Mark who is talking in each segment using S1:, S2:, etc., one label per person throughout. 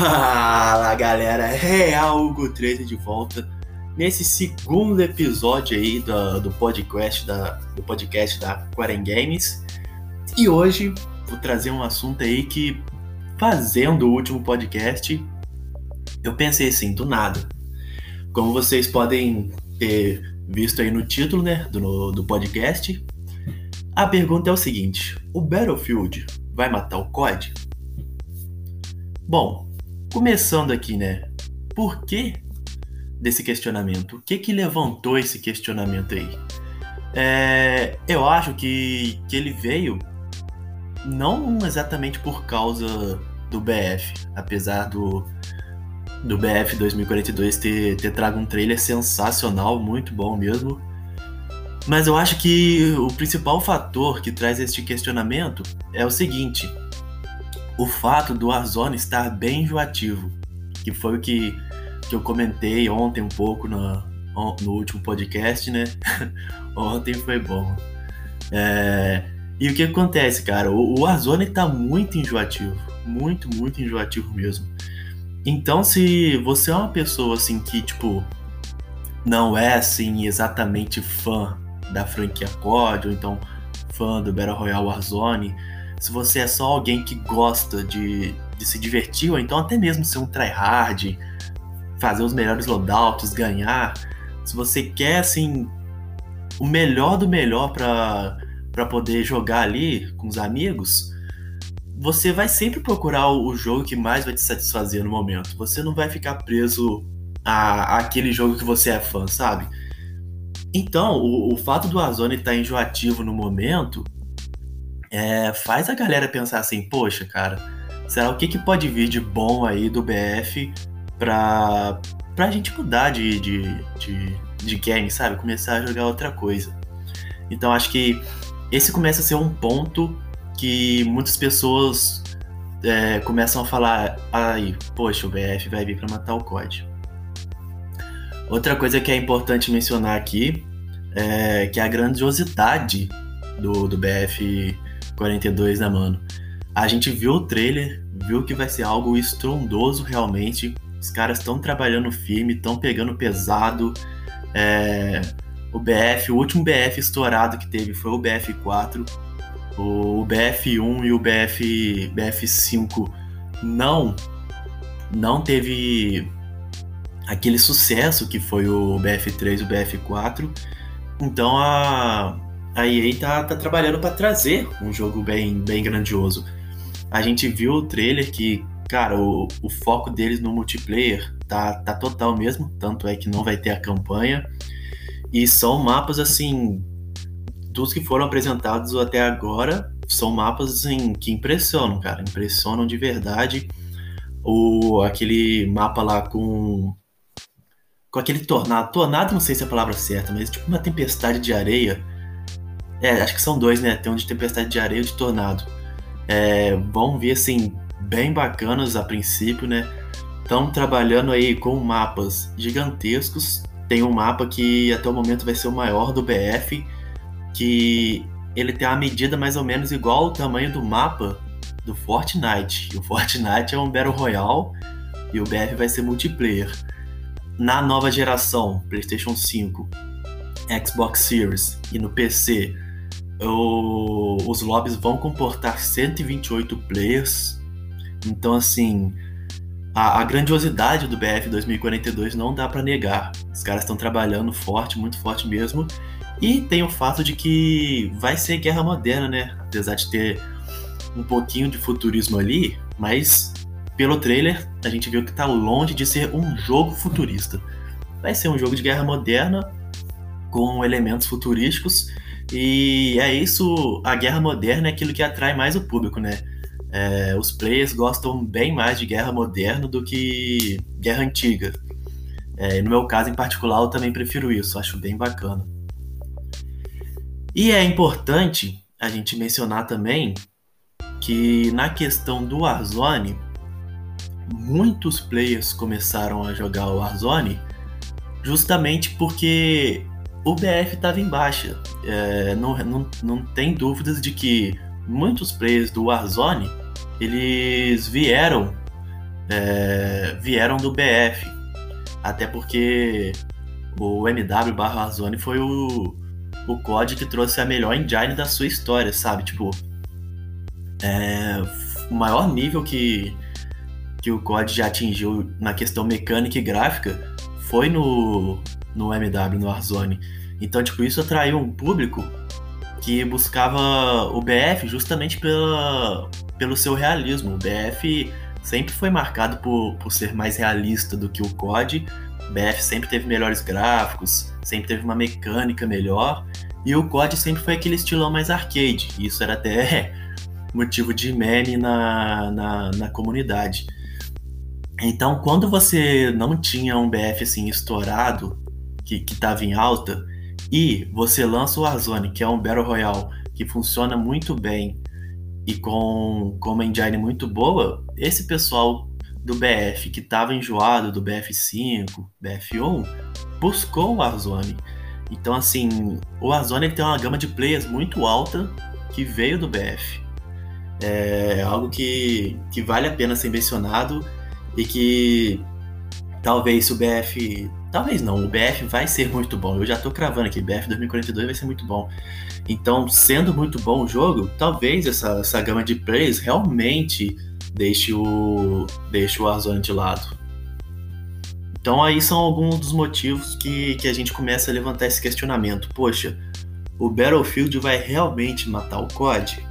S1: Fala galera, Real Hugo 13 de volta nesse segundo episódio aí do, do podcast da, do podcast da Quaren Games. E hoje vou trazer um assunto aí que fazendo o último podcast eu pensei assim, do nada. Como vocês podem ter visto aí no título né, do, do podcast a pergunta é o seguinte, o Battlefield vai matar o COD? Bom, Começando aqui, né? Por que desse questionamento? O que que levantou esse questionamento aí? É, eu acho que, que ele veio não exatamente por causa do BF, apesar do, do BF 2042 ter, ter trago um trailer sensacional, muito bom mesmo. Mas eu acho que o principal fator que traz este questionamento é o seguinte: o fato do Warzone estar bem enjoativo, que foi o que, que eu comentei ontem um pouco no, no último podcast, né? ontem foi bom. É, e o que acontece, cara? O, o Warzone tá muito enjoativo. Muito, muito enjoativo mesmo. Então, se você é uma pessoa assim que, tipo, não é assim exatamente fã da franquia COD, ou então fã do Battle Royale Warzone, se você é só alguém que gosta de, de se divertir, ou então até mesmo ser um tryhard, fazer os melhores loadouts, ganhar, se você quer, assim, o melhor do melhor para poder jogar ali com os amigos, você vai sempre procurar o jogo que mais vai te satisfazer no momento. Você não vai ficar preso a, aquele jogo que você é fã, sabe? Então, o, o fato do Azone estar tá enjoativo no momento é, faz a galera pensar assim, poxa, cara, será o que, que pode vir de bom aí do BF pra, pra gente mudar de, de, de, de game, sabe? Começar a jogar outra coisa. Então acho que esse começa a ser um ponto que muitas pessoas é, começam a falar, aí, poxa, o BF vai vir para matar o COD. Outra coisa que é importante mencionar aqui é que a grandiosidade do, do BF 42, né, mano? A gente viu o trailer, viu que vai ser algo estrondoso realmente. Os caras estão trabalhando firme, estão pegando pesado. É... O BF, o último BF estourado que teve foi o BF4. O BF1 e o BF, BF5 não não teve aquele sucesso que foi o BF3 e o BF4. Então a a EA tá, tá trabalhando para trazer um jogo bem, bem grandioso. A gente viu o trailer que, cara, o, o foco deles no multiplayer tá, tá total mesmo, tanto é que não vai ter a campanha. E são mapas assim, dos que foram apresentados até agora, são mapas assim, que impressionam, cara, impressionam de verdade. O, aquele mapa lá com com aquele tornado, tornado não sei se é a palavra certa, mas tipo uma tempestade de areia é, acho que são dois, né? Tem um de tempestade de areia e de tornado. É, vão vir, assim, bem bacanas a princípio, né? Estão trabalhando aí com mapas gigantescos. Tem um mapa que até o momento vai ser o maior do BF, que ele tem uma medida mais ou menos igual ao tamanho do mapa do Fortnite. O Fortnite é um Battle Royale e o BF vai ser multiplayer. Na nova geração, PlayStation 5, Xbox Series e no PC, o, os lobbies vão comportar 128 players. Então, assim, a, a grandiosidade do BF 2042 não dá para negar. Os caras estão trabalhando forte, muito forte mesmo. E tem o fato de que vai ser guerra moderna, né? Apesar de ter um pouquinho de futurismo ali, mas pelo trailer a gente viu que tá longe de ser um jogo futurista. Vai ser um jogo de guerra moderna com elementos futurísticos e é isso, a guerra moderna é aquilo que atrai mais o público, né? É, os players gostam bem mais de guerra moderna do que guerra antiga. É, no meu caso em particular, eu também prefiro isso, acho bem bacana. E é importante a gente mencionar também que na questão do Warzone, muitos players começaram a jogar o Warzone justamente porque o BF estava em baixa. É, não, não, não tem dúvidas de que muitos players do Warzone eles vieram é, vieram do BF. Até porque o MW barra Warzone foi o, o COD que trouxe a melhor engine da sua história, sabe? Tipo, é, o maior nível que, que o COD já atingiu na questão mecânica e gráfica foi no, no MW, no Warzone. Então, tipo, isso atraiu um público que buscava o BF justamente pela, pelo seu realismo. O BF sempre foi marcado por, por ser mais realista do que o COD. O BF sempre teve melhores gráficos, sempre teve uma mecânica melhor. E o COD sempre foi aquele estilão mais arcade. Isso era até motivo de meme na, na, na comunidade. Então, quando você não tinha um BF assim estourado, que, que tava em alta, e você lança o Warzone, que é um Battle Royale que funciona muito bem e com, com uma engine muito boa, esse pessoal do BF que estava enjoado do BF5, BF1, buscou o Warzone. Então, assim, o Warzone ele tem uma gama de players muito alta que veio do BF. É algo que, que vale a pena ser mencionado e que talvez se o BF. Talvez não, o BF vai ser muito bom. Eu já tô cravando aqui, BF 2042 vai ser muito bom. Então, sendo muito bom o jogo, talvez essa, essa gama de plays realmente deixe o, deixe o Warzone de lado. Então aí são alguns dos motivos que, que a gente começa a levantar esse questionamento. Poxa, o Battlefield vai realmente matar o COD?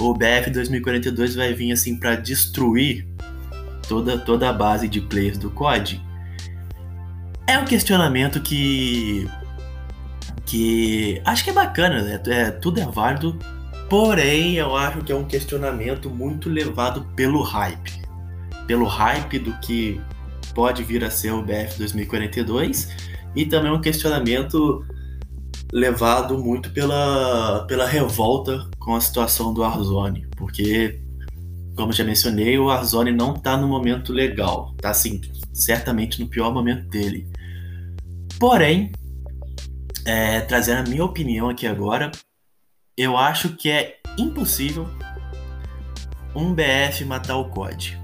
S1: O BF 2042 vai vir assim para destruir toda, toda a base de players do COD? É um questionamento que. que acho que é bacana, né? É, tudo é válido, porém eu acho que é um questionamento muito levado pelo hype. Pelo hype do que pode vir a ser o BF 2042 e também um questionamento levado muito pela, pela revolta com a situação do Warzone, porque como já mencionei, o Warzone não tá no momento legal. Tá assim, certamente no pior momento dele. Porém, é, trazendo a minha opinião aqui agora, eu acho que é impossível um BF matar o COD.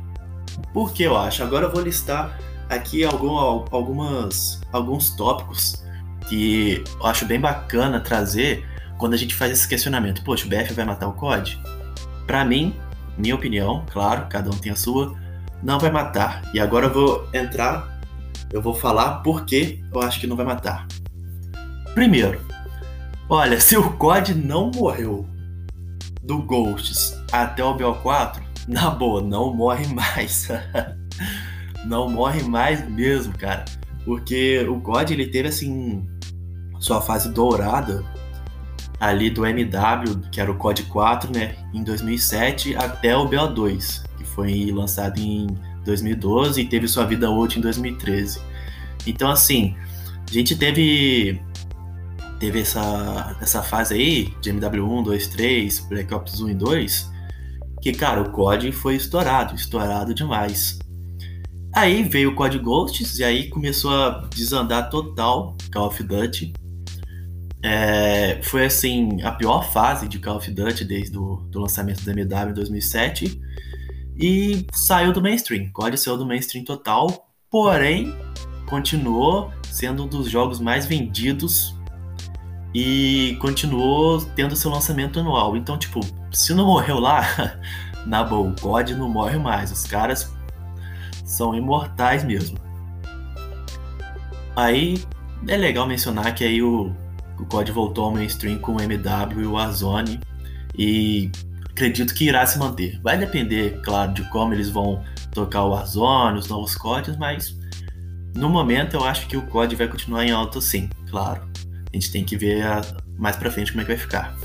S1: Por que eu acho? Agora eu vou listar aqui algum, algumas, alguns tópicos que eu acho bem bacana trazer quando a gente faz esse questionamento. Poxa, o BF vai matar o COD? Para mim, minha opinião, claro, cada um tem a sua, não vai matar. E agora eu vou entrar, eu vou falar por que eu acho que não vai matar. Primeiro, olha, se o COD não morreu do Ghosts até o BO4, na boa, não morre mais. não morre mais mesmo, cara. Porque o COD ele teve assim sua fase dourada ali do MW, que era o COD 4, né, em 2007 até o BO2, que foi lançado em 2012 e teve sua vida útil em 2013. Então, assim, a gente teve teve essa, essa fase aí de MW1, 2, 3, Black Ops 1 e 2, que, cara, o COD foi estourado, estourado demais. Aí veio o COD Ghosts e aí começou a desandar total Call of Duty. É, foi assim a pior fase de Call of Duty desde o do lançamento do MW em 2007 e saiu do mainstream. COD saiu do mainstream total, porém continuou sendo um dos jogos mais vendidos e continuou tendo seu lançamento anual. Então, tipo, se não morreu lá, na boa, o COD não morre mais. Os caras são imortais mesmo. Aí é legal mencionar que aí o o COD voltou ao mainstream com o MW e o Warzone e acredito que irá se manter. Vai depender, claro, de como eles vão tocar o Warzone, os novos CODs, mas no momento eu acho que o COD vai continuar em alta sim, claro. A gente tem que ver a, mais pra frente como é que vai ficar.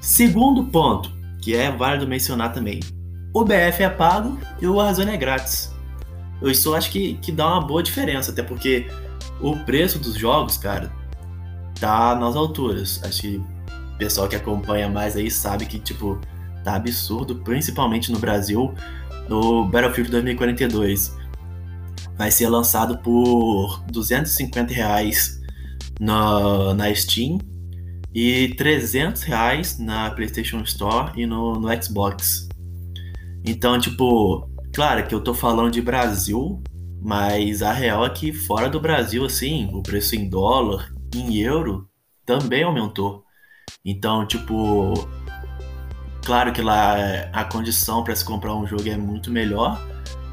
S1: Segundo ponto, que é válido mencionar também. O BF é pago e o Warzone é grátis. Eu isso acho que, que dá uma boa diferença, até porque o preço dos jogos, cara, tá nas alturas. Acho que o pessoal que acompanha mais aí sabe que, tipo, tá absurdo, principalmente no Brasil. No Battlefield 2042 vai ser lançado por 250 reais na, na Steam e 300 reais na PlayStation Store e no, no Xbox. Então, tipo, claro que eu tô falando de Brasil, mas a real é que fora do Brasil, assim, o preço em dólar, em euro, também aumentou. Então, tipo, claro que lá a condição para se comprar um jogo é muito melhor.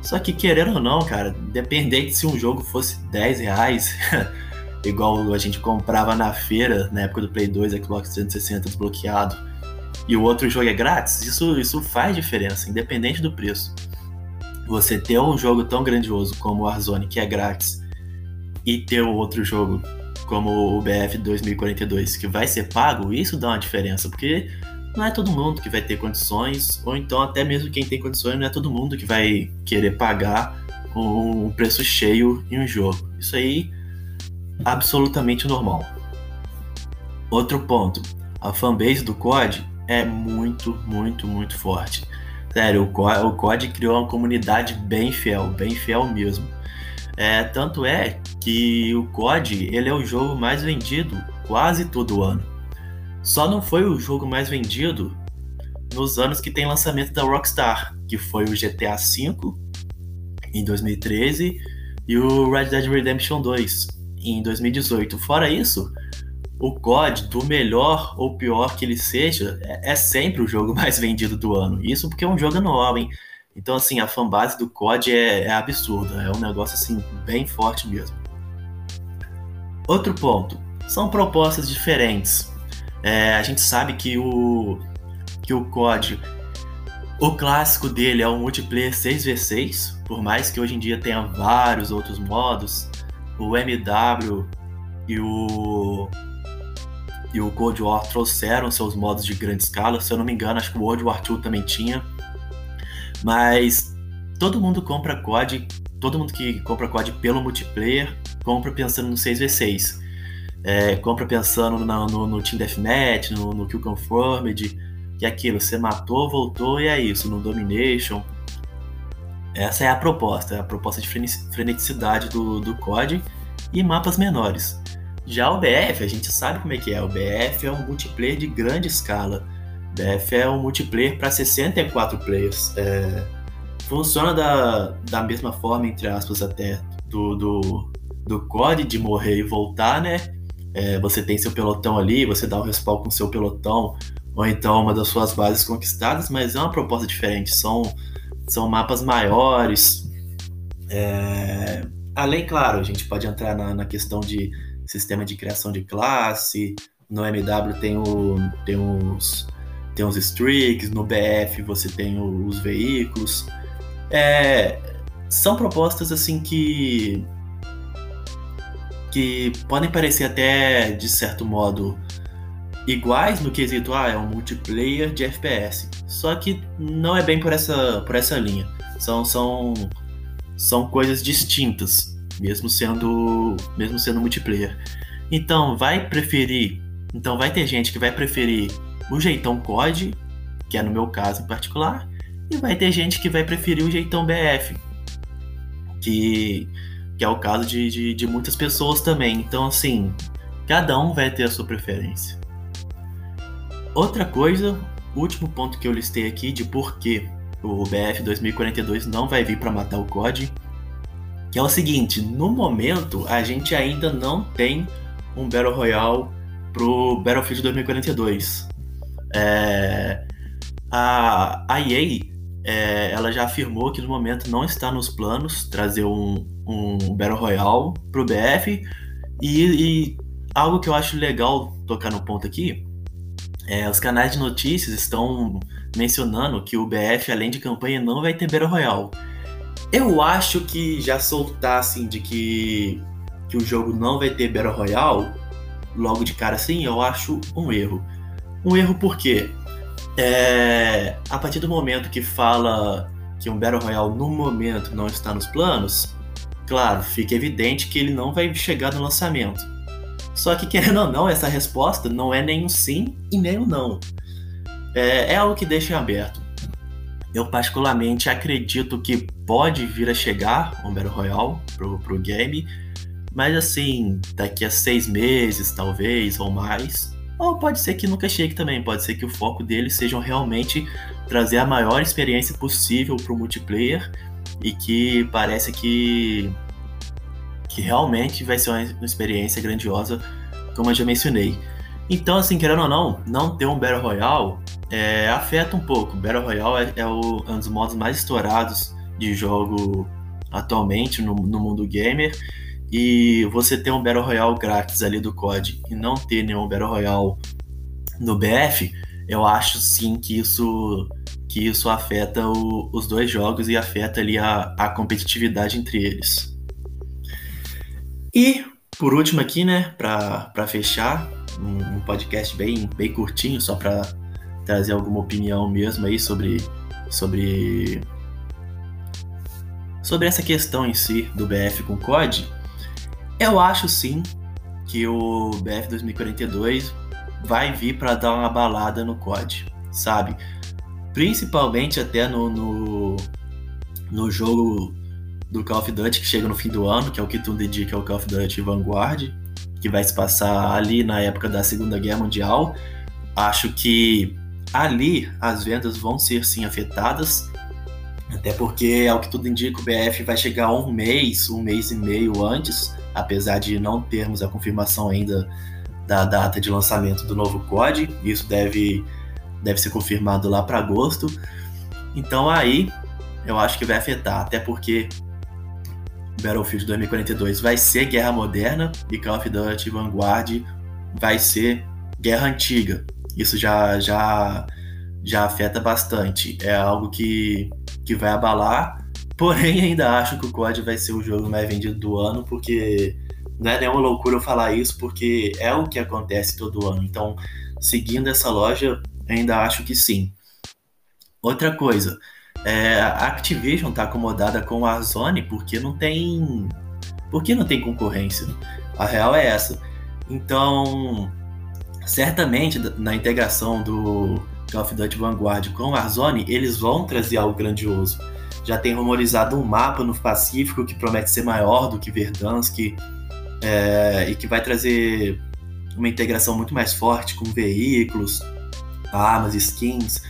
S1: Só que querendo ou não, cara, dependente se um jogo fosse 10 reais, igual a gente comprava na feira, na época do Play 2, Xbox 360 desbloqueado, e o outro jogo é grátis, isso, isso faz diferença, independente do preço. Você ter um jogo tão grandioso como o Warzone, que é grátis, e ter outro jogo como o BF 2042, que vai ser pago, isso dá uma diferença, porque não é todo mundo que vai ter condições, ou então até mesmo quem tem condições, não é todo mundo que vai querer pagar um preço cheio em um jogo. Isso aí absolutamente normal. Outro ponto, a fanbase do COD é muito, muito, muito forte. Sério, o COD criou uma comunidade bem fiel, bem fiel mesmo. É, tanto é que o COD ele é o jogo mais vendido quase todo ano. Só não foi o jogo mais vendido nos anos que tem lançamento da Rockstar, que foi o GTA V em 2013 e o Red Dead Redemption 2 em 2018. Fora isso, o COD, do melhor ou pior que ele seja, é, é sempre o jogo mais vendido do ano. Isso porque é um jogo anual, hein? Então, assim, a fanbase do COD é, é absurda. É um negócio, assim, bem forte mesmo. Outro ponto. São propostas diferentes. É, a gente sabe que o, que o COD, o clássico dele é o multiplayer 6v6, por mais que hoje em dia tenha vários outros modos, o MW e o e o Cold War trouxeram seus modos de grande escala, se eu não me engano, acho que o World War II também tinha. Mas todo mundo compra COD, todo mundo que compra COD pelo multiplayer, compra pensando no 6v6 é, compra pensando no, no, Team Deathmatch, no, no Kill Confirmed, que é aquilo, você matou, voltou e é isso, no Domination. Essa é a proposta, é a proposta de freneticidade do, do COD e mapas menores. Já o BF, a gente sabe como é que é, o BF é um multiplayer de grande escala. BF é um multiplayer para 64 players. É, funciona da, da mesma forma, entre aspas, até do, do, do COD de morrer e voltar, né? é, você tem seu pelotão ali, você dá o respawn com seu pelotão, ou então uma das suas bases conquistadas, mas é uma proposta diferente, são, são mapas maiores. É... Além, claro, a gente pode entrar na, na, questão de sistema de criação de classe, no MW tem, o, tem, os, tem os streaks, no BF você tem os veículos. É, são propostas assim que que podem parecer até, de certo modo, iguais no quesito, ah, é um multiplayer de FPS. Só que não é bem por essa, por essa linha. São, são, são coisas distintas, mesmo sendo, mesmo sendo multiplayer. Então, vai preferir. Então, vai ter gente que vai preferir o jeitão COD, que é no meu caso em particular, e vai ter gente que vai preferir o jeitão BF, que que é o caso de, de, de muitas pessoas também. Então, assim, cada um vai ter a sua preferência. Outra coisa, último ponto que eu listei aqui de por que o BF 2042 não vai vir para matar o COD, que é o seguinte: no momento a gente ainda não tem um Battle Royale pro Battlefield 2042. É, a, a EA é, ela já afirmou que no momento não está nos planos trazer um, um Battle Royale pro BF. E, e, algo que eu acho legal tocar no ponto aqui é os canais de notícias estão mencionando que o BF, além de campanha, não vai ter Battle Royale. Eu acho que já soltar assim de que, que o jogo não vai ter Battle Royale, logo de cara assim, eu acho um erro. Um erro por quê? É, a partir do momento que fala que um Battle Royale no momento não está nos planos, claro, fica evidente que ele não vai chegar no lançamento. Só que, querendo ou não, essa resposta não é nem um sim e nem um não. É, é algo que deixa em aberto. Eu, particularmente, acredito que pode vir a chegar um Battle Royale pro, pro game, mas assim, daqui a seis meses, talvez, ou mais. Ou pode ser que nunca chegue também, pode ser que o foco deles seja realmente trazer a maior experiência possível para o multiplayer e que parece que, que realmente vai ser uma experiência grandiosa, como eu já mencionei. Então, assim, querendo ou não, não ter um Battle Royale é, afeta um pouco. Battle Royale é, é, o, é, um dos modos mais estourados de jogo atualmente no, no mundo gamer. E você ter um Battle Royale grátis ali do COD e não ter nenhum Battle Royale no BF, eu acho sim que isso que isso afeta o, os dois jogos e afeta ali a, a competitividade entre eles. E por último aqui, né, para fechar, um, um, podcast bem, bem curtinho, só para trazer alguma opinião mesmo aí sobre, sobre, sobre essa questão em si do BF com COD. Eu acho sim que o BF 2042 vai vir para dar uma balada no COD, sabe? Principalmente até no, no, no, jogo do Call of Duty que chega no fim do ano, que é o que tudo indica, é o Call of Duty Vanguard, que vai se passar ali na época da Segunda Guerra Mundial. Acho que ali as vendas vão ser sim afetadas, até porque, ao que tudo indica, o BF vai chegar um mês, um mês e meio antes, apesar de não termos a confirmação ainda da data de lançamento do novo COD. Isso deve, deve ser confirmado lá para agosto. Então aí eu acho que vai afetar, até porque Battlefield 2042 vai ser guerra moderna e Call of Duty Vanguard vai ser guerra antiga. Isso já já já afeta bastante. É algo que, que vai abalar. Porém, ainda acho que o COD vai ser o jogo mais vendido do ano, porque não é nenhuma loucura eu falar isso, porque é o que acontece todo ano. Então, seguindo essa loja, ainda acho que sim. Outra coisa, é, a Activision está acomodada com o Warzone porque não tem. Porque não tem concorrência. A real é essa. Então, certamente na integração do Call of Duty Vanguard com o Warzone, eles vão trazer algo grandioso. Já tem rumorizado um mapa no Pacífico que promete ser maior do que Verdansk é, e que vai trazer uma integração muito mais forte com veículos, armas, skins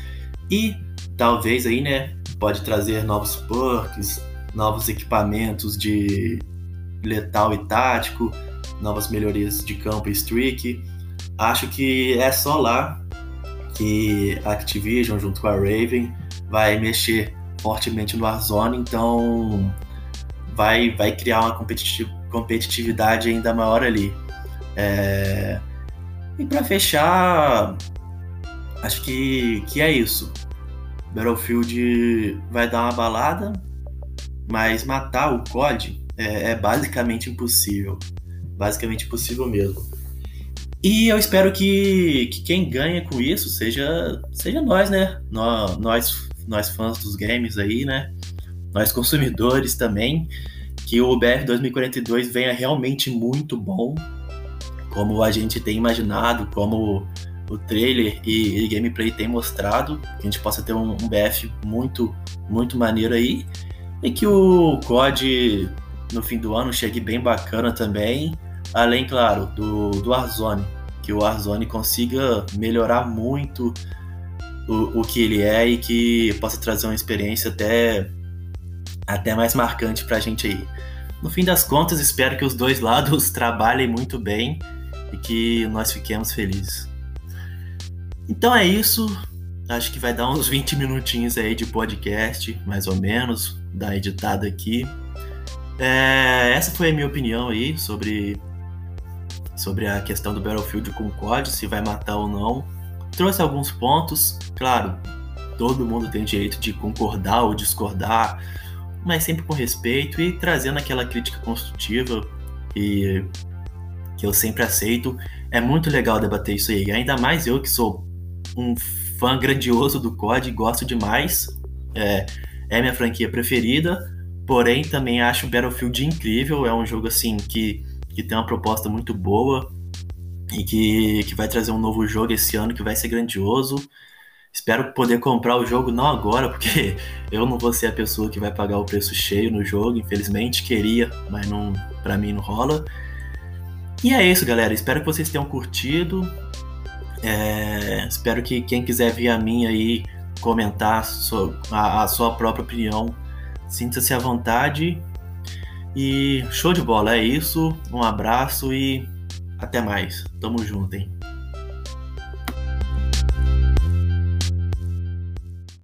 S1: e talvez aí, né, pode trazer novos perks, novos equipamentos de letal e tático, novas melhorias de campo e streak. Acho que é só lá que a Activision junto com a Raven vai mexer fortemente no Warzone, então vai, vai criar uma competitividade ainda maior ali. É... E para fechar, acho que, que é isso. Battlefield vai dar uma balada, mas matar o COD é, é basicamente impossível. Basicamente impossível mesmo. E eu espero que, que quem ganha com isso seja, seja nós, né? Nós, nós, nós fãs dos games aí, né? Nós consumidores também. Que o BR 2042 venha realmente muito bom, como a gente tem imaginado, como o trailer e, e gameplay tem mostrado, que a gente possa ter um, um, BF muito, muito maneiro aí. E que o COD no fim do ano chegue bem bacana também. Além, claro, do, do Warzone. Que o Warzone consiga melhorar muito o, o que ele é e que possa trazer uma experiência até, até mais marcante pra gente aí. No fim das contas, espero que os dois lados trabalhem muito bem e que nós fiquemos felizes. Então é isso. Acho que vai dar uns 20 minutinhos aí de podcast, mais ou menos, da editada aqui. É, essa foi a minha opinião aí sobre, sobre a questão do Battlefield com COD, se vai matar ou não. Trouxe alguns pontos, claro, todo mundo tem direito de concordar ou discordar, mas sempre com respeito e trazendo aquela crítica construtiva que, que eu sempre aceito. É muito legal debater isso aí, ainda mais eu que sou um fã grandioso do COD, gosto demais. É, é minha franquia preferida, porém também acho Battlefield incrível. É um jogo assim que, que tem uma proposta muito boa e que, que vai trazer um novo jogo esse ano que vai ser grandioso. Espero poder comprar o jogo não agora, porque eu não vou ser a pessoa que vai pagar o preço cheio no jogo, infelizmente. Queria, mas não, para mim não rola. E é isso, galera. Espero que vocês tenham curtido. É, espero que quem quiser vir a mim aí comentar a, a sua própria opinião Sinta-se à vontade. E show de bola, é isso. Um abraço e até mais. Tamo junto, hein?